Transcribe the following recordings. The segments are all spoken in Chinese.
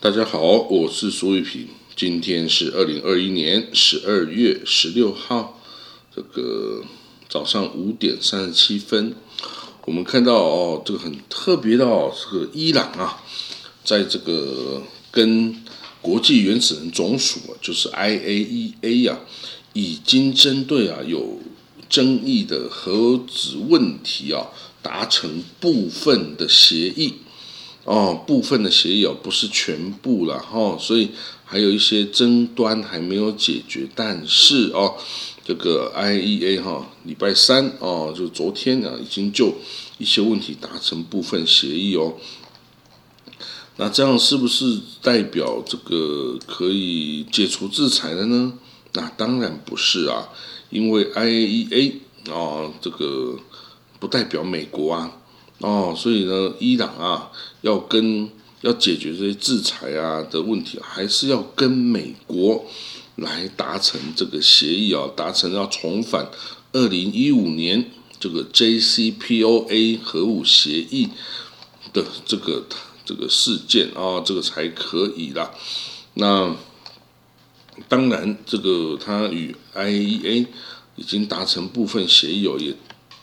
大家好，我是苏玉平。今天是二零二一年十二月十六号，这个早上五点三十七分，我们看到哦，这个很特别的哦，这个伊朗啊，在这个跟国际原子能总署啊，就是 IAEA 呀，已经针对啊有争议的核子问题啊，达成部分的协议。哦，部分的协议哦，不是全部了哈，所以还有一些争端还没有解决。但是哦，这个 IEA 哈，礼拜三哦，就昨天啊，已经就一些问题达成部分协议哦。那这样是不是代表这个可以解除制裁了呢？那当然不是啊，因为 IEA 啊，这个不代表美国啊。哦，所以呢，伊朗啊，要跟要解决这些制裁啊的问题，还是要跟美国来达成这个协议啊，达成要重返二零一五年这个 JCPOA 核武协议的这个这个事件啊，这个才可以啦。那当然，这个他与 IEA 已经达成部分协议哦，也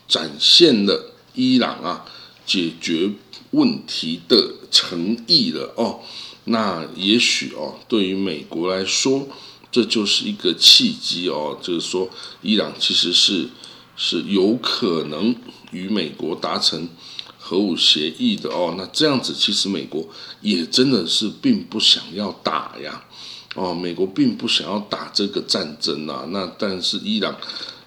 展现了伊朗啊。解决问题的诚意了哦，那也许哦，对于美国来说，这就是一个契机哦，就是说，伊朗其实是是有可能与美国达成核武协议的哦。那这样子，其实美国也真的是并不想要打呀，哦，美国并不想要打这个战争啊。那但是伊朗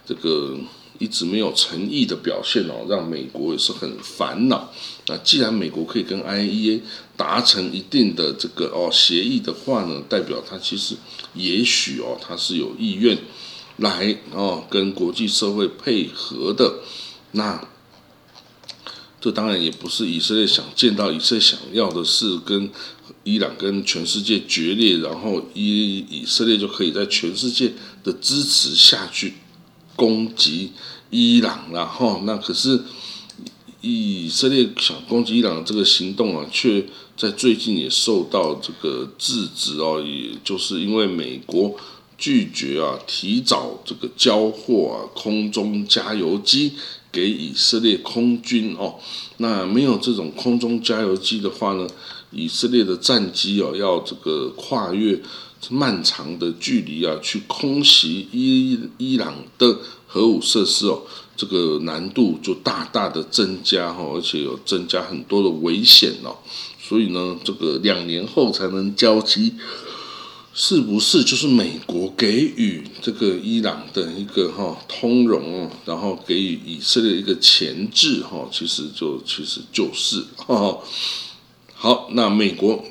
这个。一直没有诚意的表现哦，让美国也是很烦恼。那既然美国可以跟 IAEA 达成一定的这个哦协议的话呢，代表他其实也许哦他是有意愿来哦跟国际社会配合的。那这当然也不是以色列想见到，以色列想要的是跟伊朗跟全世界决裂，然后以以色列就可以在全世界的支持下去。攻击伊朗，然后那可是以色列想攻击伊朗这个行动啊，却在最近也受到这个制止哦，也就是因为美国拒绝啊提早这个交货啊空中加油机给以色列空军哦，那没有这种空中加油机的话呢，以色列的战机哦要这个跨越。漫长的距离啊，去空袭伊伊朗的核武设施哦，这个难度就大大的增加哈，而且有增加很多的危险哦。所以呢，这个两年后才能交机，是不是就是美国给予这个伊朗的一个哈通融，然后给予以色列一个前置哈？其实就其实就是哈。好，那美国。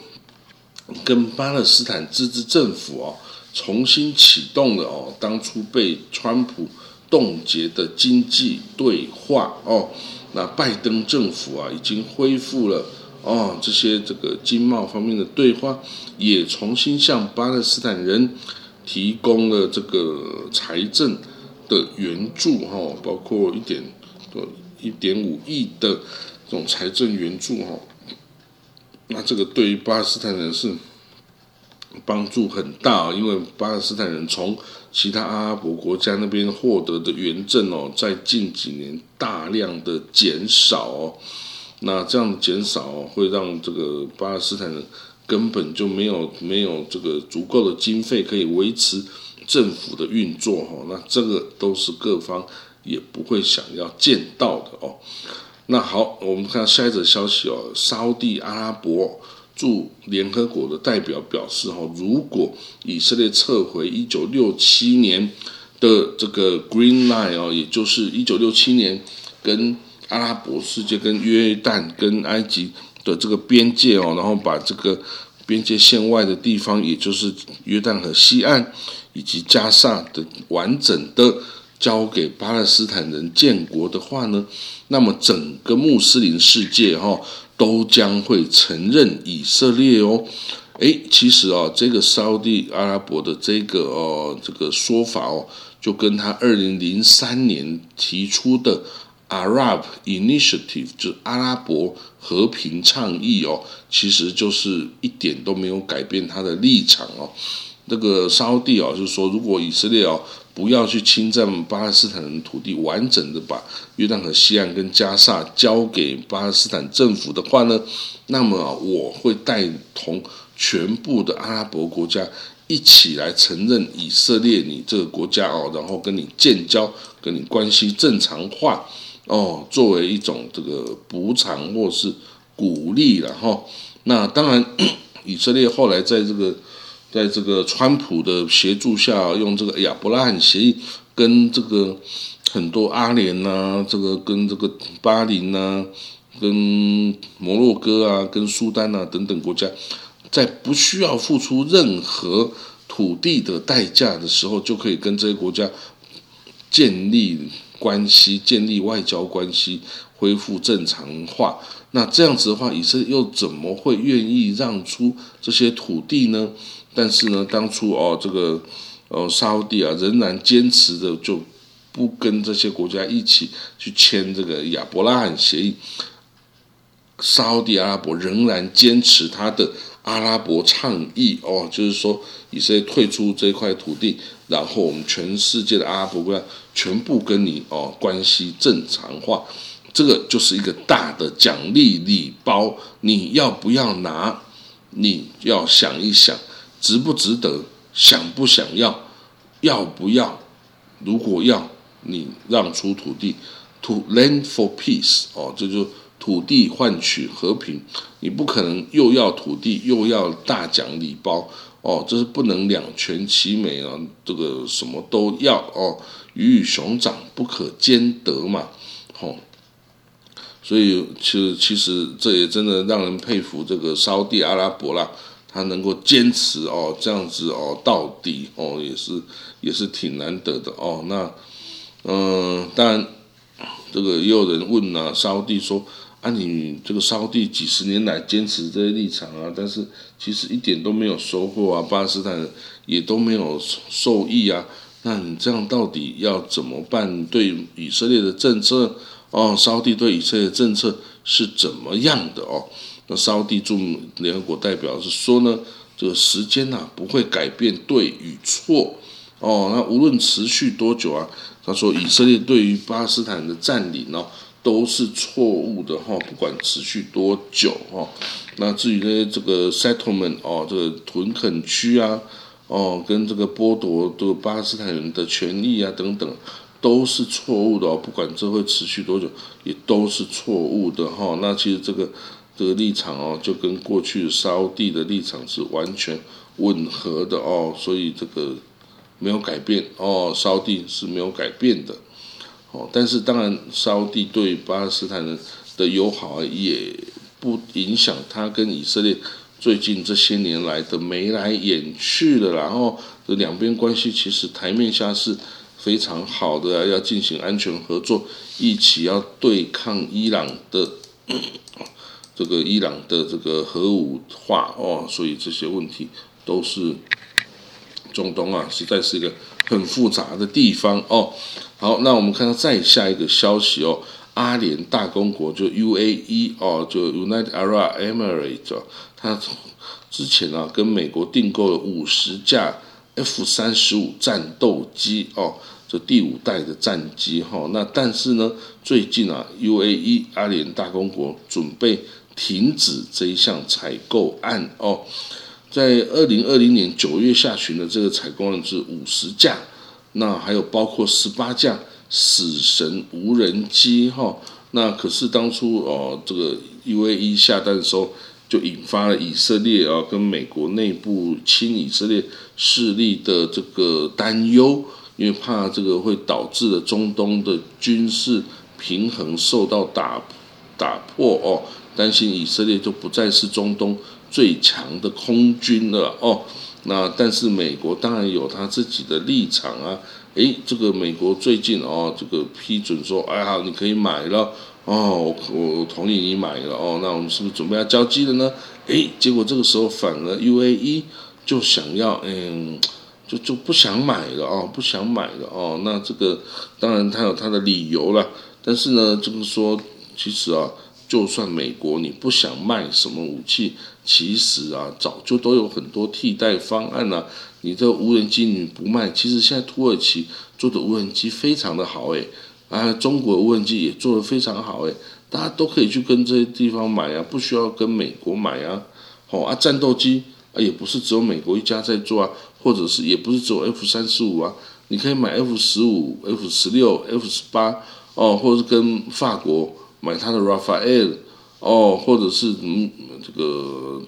跟巴勒斯坦自治政府哦，重新启动了哦，当初被川普冻结的经济对话哦，那拜登政府啊，已经恢复了哦，这些这个经贸方面的对话，也重新向巴勒斯坦人提供了这个财政的援助哈，包括一点一点五亿的这种财政援助哈。那这个对于巴勒斯坦人是帮助很大，因为巴勒斯坦人从其他阿拉伯国家那边获得的援赠哦，在近几年大量的减少哦，那这样减少会让这个巴勒斯坦人根本就没有没有这个足够的经费可以维持政府的运作哈，那这个都是各方也不会想要见到的哦。那好，我们看下一则消息哦，沙地阿拉伯驻联合国的代表表示哈，如果以色列撤回一九六七年的这个 Green Line 哦，也就是一九六七年跟阿拉伯世界、跟约旦、跟埃及的这个边界哦，然后把这个边界线外的地方，也就是约旦河西岸以及加沙的完整的。交给巴勒斯坦人建国的话呢，那么整个穆斯林世界哈都将会承认以色列哦。诶，其实哦，这个沙地阿拉伯的这个哦这个说法哦，就跟他二零零三年提出的 Arab Initiative，就是阿拉伯和平倡议哦，其实就是一点都没有改变他的立场哦。那个沙地啊，就是说，如果以色列哦不要去侵占巴勒斯坦人土地，完整的把约旦河西岸跟加萨交给巴勒斯坦政府的话呢，那么我会带同全部的阿拉伯国家一起来承认以色列你这个国家哦，然后跟你建交，跟你关系正常化哦，作为一种这个补偿或是鼓励然后，那当然 以色列后来在这个。在这个川普的协助下，用这个亚伯拉罕协议跟这个很多阿联呐，这个跟这个巴林呐，跟摩洛哥啊，跟苏丹啊等等国家，在不需要付出任何土地的代价的时候，就可以跟这些国家建立关系，建立外交关系，恢复正常化。那这样子的话，以色列又怎么会愿意让出这些土地呢？但是呢，当初哦，这个呃沙地啊，仍然坚持的就不跟这些国家一起去签这个亚伯拉罕协议。沙地阿拉伯仍然坚持他的阿拉伯倡议哦，就是说以色列退出这块土地，然后我们全世界的阿拉伯国家全部跟你哦关系正常化，这个就是一个大的奖励礼包，你要不要拿？你要想一想。值不值得？想不想要？要不要？如果要，你让出土地，to land for peace，哦，这就土地换取和平。你不可能又要土地又要大奖礼包，哦，这是不能两全其美啊！这个什么都要哦，鱼与熊掌不可兼得嘛，吼。所以其实其实这也真的让人佩服这个沙地阿拉伯啦。他能够坚持哦，这样子哦，到底哦，也是也是挺难得的哦。那嗯，当然这个也有人问啊，沙地说啊，你这个沙地几十年来坚持这些立场啊，但是其实一点都没有收获啊，巴勒斯坦也都没有受益啊。那你这样到底要怎么办？对以色列的政策哦，沙地对以色列的政策是怎么样的哦？那沙地驻联合国代表是说呢，这个时间呐不会改变对与错哦。那无论持续多久啊，他说以色列对于巴勒斯坦的占领哦都是错误的哈，不管持续多久哈。那至于呢这个 settlement 哦，这个屯垦区啊哦，跟这个剥夺这个巴勒斯坦人的权益啊等等，都是错误的哦。不管这会持续多久，也都是错误的哈。那其实这个。的立场哦，就跟过去沙地的立场是完全吻合的哦，所以这个没有改变哦，沙地是没有改变的哦。但是当然，沙地对巴勒斯坦人的友好也不影响他跟以色列最近这些年来的眉来眼去的，然后这两边关系其实台面下是非常好的，要进行安全合作，一起要对抗伊朗的。这个伊朗的这个核武化哦，所以这些问题都是中东啊，实在是一个很复杂的地方哦。好，那我们看到再下一个消息哦，阿联大公国就 UAE 哦，就 United Arab Emirates，它之前啊跟美国订购了五十架 F 三十五战斗机哦。这第五代的战机哈，那但是呢，最近啊，UAE 阿联大公国准备停止这一项采购案哦，在二零二零年九月下旬的这个采购案是五十架，那还有包括十八架死神无人机哈，那可是当初哦，这个 UAE 下单的时候，就引发了以色列啊跟美国内部亲以色列势力的这个担忧。因为怕这个会导致了中东的军事平衡受到打打破哦，担心以色列就不再是中东最强的空军了哦。那但是美国当然有他自己的立场啊。诶，这个美国最近哦，这个批准说，哎好，你可以买了哦，我我同意你买了哦。那我们是不是准备要交机了呢？诶，结果这个时候反而 UAE 就想要嗯。就就不想买了哦，不想买了哦。那这个当然他有他的理由了，但是呢，就是说，其实啊，就算美国你不想卖什么武器，其实啊，早就都有很多替代方案了。你这无人机你不卖，其实现在土耳其做的无人机非常的好诶，啊，中国无人机也做的非常好诶，大家都可以去跟这些地方买啊，不需要跟美国买啊。好啊，战斗机啊，也不是只有美国一家在做啊，或者是也不是只有 F 三十五啊，你可以买 F 十五、F 十六、F 十八哦，或者是跟法国买他的 Rafael 哦，或者是嗯这个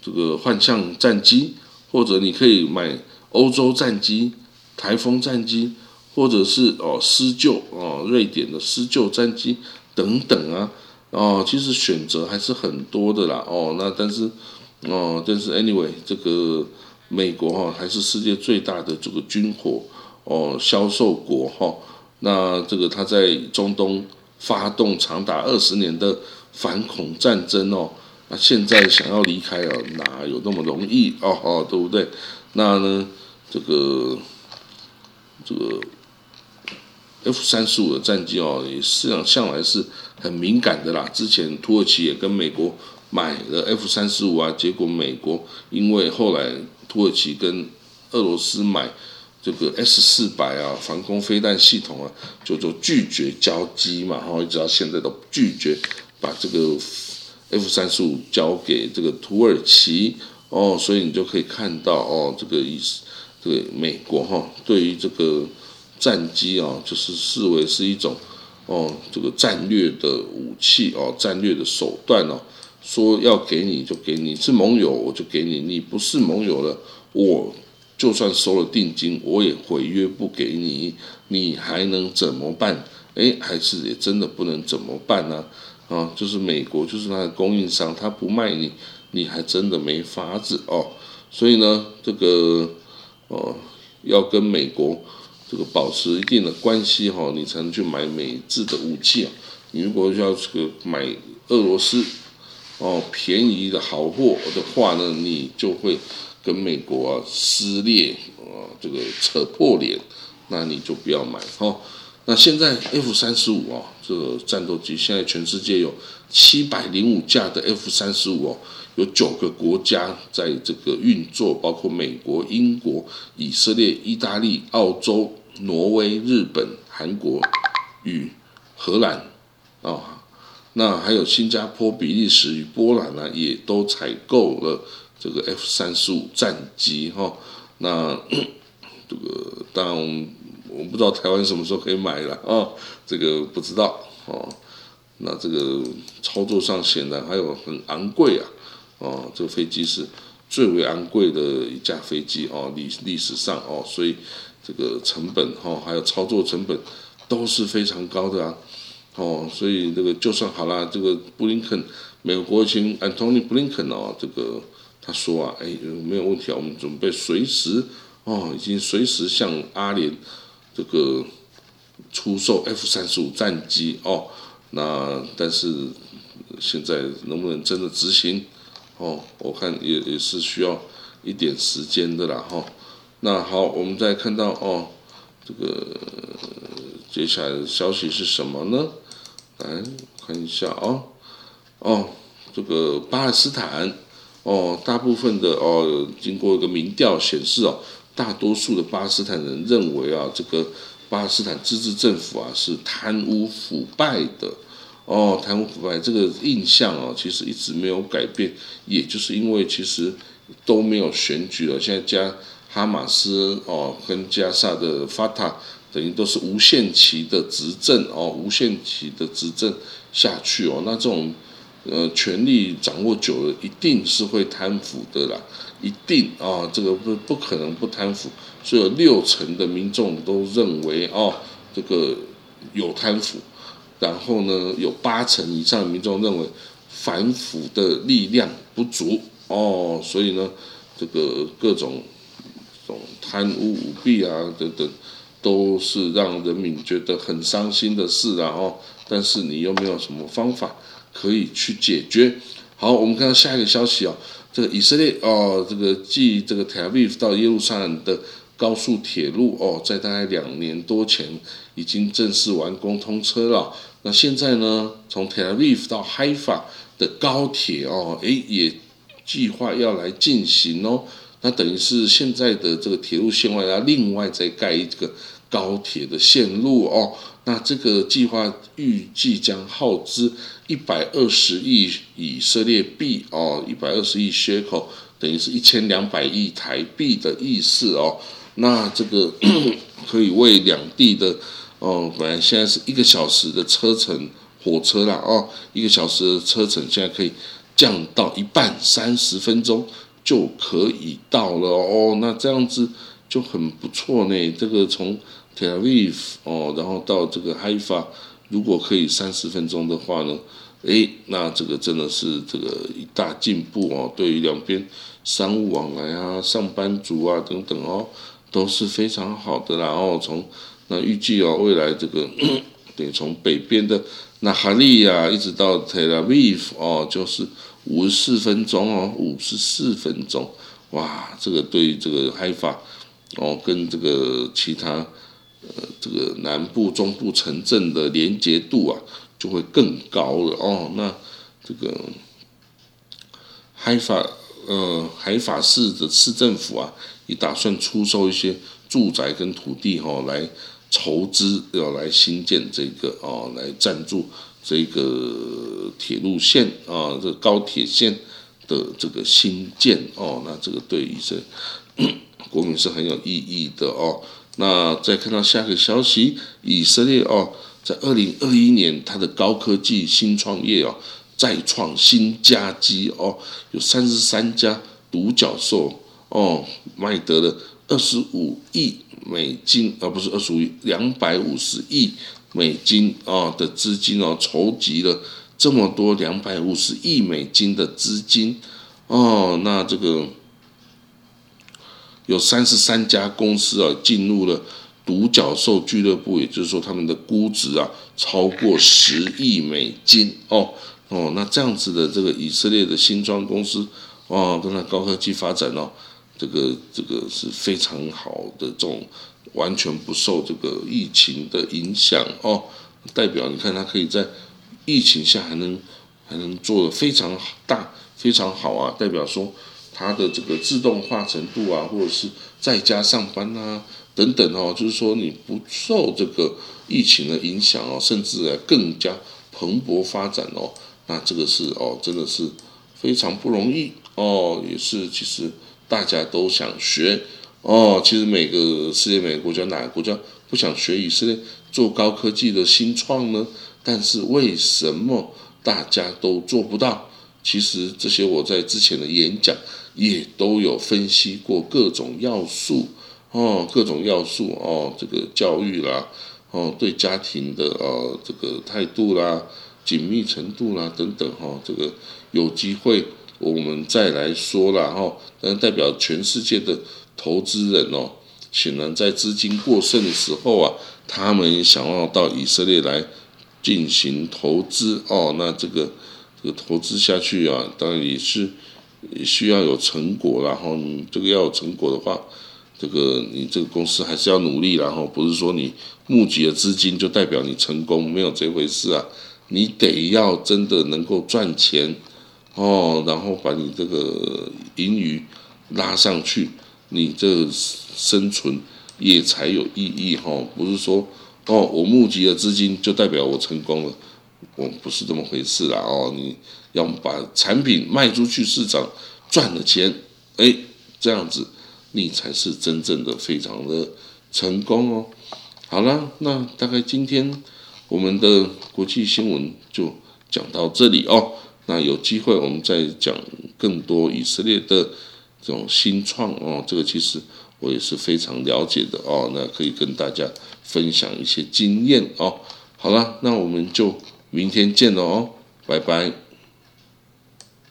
这个幻象战机。或者你可以买欧洲战机、台风战机，或者是哦施救哦瑞典的施救战机等等啊哦，其实选择还是很多的啦哦。那但是哦，但是 anyway，这个美国哈还是世界最大的这个军火哦销售国哈。那这个他在中东发动长达二十年的反恐战争哦。那现在想要离开哦，哪有那么容易哦哦，对不对？那呢，这个这个 F 三十五的战机哦，也实际上向来是很敏感的啦。之前土耳其也跟美国买了 F 三十五啊，结果美国因为后来土耳其跟俄罗斯买这个 S 四百啊防空飞弹系统啊，就就拒绝交机嘛，然后一直到现在都拒绝把这个。F 三十五交给这个土耳其哦，所以你就可以看到哦，这个意思，这个美国哈对于这个战机啊，就是视为是一种哦这个战略的武器哦，战略的手段哦，说要给你就给你，是盟友我就给你，你不是盟友了，我就算收了定金，我也毁约不给你，你还能怎么办？哎，还是也真的不能怎么办呢？啊，就是美国，就是它的供应商，他不卖你，你还真的没法子哦。所以呢，这个哦，要跟美国这个保持一定的关系哈，你才能去买美制的武器啊。你如果要这个买俄罗斯哦便宜的好货的话呢，你就会跟美国啊撕裂啊，这个扯破脸，那你就不要买哈。那现在 F 三十五哦，这个战斗机现在全世界有七百零五架的 F 三十五哦，有九个国家在这个运作，包括美国、英国、以色列、意大利、澳洲、挪威、日本、韩国与荷兰啊，那还有新加坡、比利时与波兰呢，也都采购了这个 F 三十五战机哈。那 这个当然。我们我不知道台湾什么时候可以买了啊？这个不知道哦。那这个操作上显然还有很昂贵啊。哦，这个飞机是最为昂贵的一架飞机哦，历历史上哦，所以这个成本哈，还有操作成本都是非常高的啊。哦，所以这个就算好了，这个布林肯，美国国务卿安东尼布林肯哦，这个他说啊，哎，没有问题啊，我们准备随时哦，已经随时向阿联。这个出售 F 三十五战机哦，那但是现在能不能真的执行哦？我看也也是需要一点时间的啦哈。那好，我们再看到哦，这个接下来的消息是什么呢？来看一下哦哦，这个巴勒斯坦哦，大部分的哦，经过一个民调显示哦。大多数的巴勒斯坦人认为啊，这个巴勒斯坦自治政府啊是贪污腐败的哦，贪污腐败这个印象哦，其实一直没有改变，也就是因为其实都没有选举了，现在加哈马斯哦跟加萨的法塔等于都是无限期的执政哦，无限期的执政下去哦，那这种。呃，权力掌握久了，一定是会贪腐的啦，一定啊，这个不不可能不贪腐，所以有六成的民众都认为哦，这个有贪腐，然后呢，有八成以上民众认为反腐的力量不足。哦，所以呢，这个各种种贪污舞弊啊等等，都是让人民觉得很伤心的事啊哦，但是你又没有什么方法。可以去解决。好，我们看到下一个消息哦，这个以色列哦，这个继这个 Tel Aviv 到耶路撒冷的高速铁路哦，在大概两年多前已经正式完工通车了。那现在呢，从 Tel Aviv 到 Haifa 的高铁哦，诶，也计划要来进行哦。那等于是现在的这个铁路线外，要另外再盖一个高铁的线路哦。那这个计划预计将耗资一百二十亿以色列币哦，一百二十亿 shekel，等于是一千两百亿台币的意思哦。那这个 可以为两地的哦，本来现在是一个小时的车程火车啦哦，一个小时的车程现在可以降到一半，三十分钟。就可以到了哦，那这样子就很不错呢。这个从 Tel Aviv 哦，然后到这个 Haifa，如果可以三十分钟的话呢，诶，那这个真的是这个一大进步哦。对于两边商务往来啊、上班族啊等等哦，都是非常好的。然后从那预计哦，未来这个 得从北边的那哈利亚一直到 Tel Aviv 哦，就是。五十四分钟哦，五十四分钟，哇，这个对于这个海法哦，跟这个其他呃这个南部、中部城镇的连接度啊，就会更高了哦。那这个海法呃海法市的市政府啊，也打算出售一些住宅跟土地哈，来筹资要来新建这个哦，来赞助。这个铁路线啊，这高铁线的这个新建哦，那这个对于这国民是很有意义的哦。那再看到下个消息，以色列哦，在二零二一年，它的高科技新创业哦，再创新佳绩哦，有三十三家独角兽哦，卖得了二十五亿美金，而不是二十五亿，两百五十亿。美金啊的资金哦，筹集了这么多两百五十亿美金的资金哦，那这个有三十三家公司啊进入了独角兽俱乐部，也就是说他们的估值啊超过十亿美金哦哦，那这样子的这个以色列的新装公司哦，跟它高科技发展哦，这个这个是非常好的这种。完全不受这个疫情的影响哦，代表你看它可以在疫情下还能还能做的非常大非常好啊，代表说它的这个自动化程度啊，或者是在家上班啊等等哦，就是说你不受这个疫情的影响哦，甚至更加蓬勃发展哦，那这个是哦真的是非常不容易哦，也是其实大家都想学。哦，其实每个世界每个国家哪个国家不想学以色列做高科技的新创呢？但是为什么大家都做不到？其实这些我在之前的演讲也都有分析过各种要素哦，各种要素哦，这个教育啦，哦对家庭的呃这个态度啦、紧密程度啦等等哈，这个有机会我们再来说啦哈，但代表全世界的。投资人哦，显然在资金过剩的时候啊，他们想要到以色列来进行投资哦。那这个这个投资下去啊，当然也是需要有成果。然后你这个要有成果的话，这个你这个公司还是要努力。然后不是说你募集了资金就代表你成功，没有这回事啊。你得要真的能够赚钱哦，然后把你这个盈余拉上去。你这生存也才有意义哈，不是说哦，我募集了资金就代表我成功了，我不是这么回事啦哦，你要把产品卖出去市场赚了钱，哎，这样子你才是真正的非常的成功哦。好了，那大概今天我们的国际新闻就讲到这里哦，那有机会我们再讲更多以色列的。这种新创哦，这个其实我也是非常了解的哦，那可以跟大家分享一些经验哦。好了，那我们就明天见了哦，拜拜。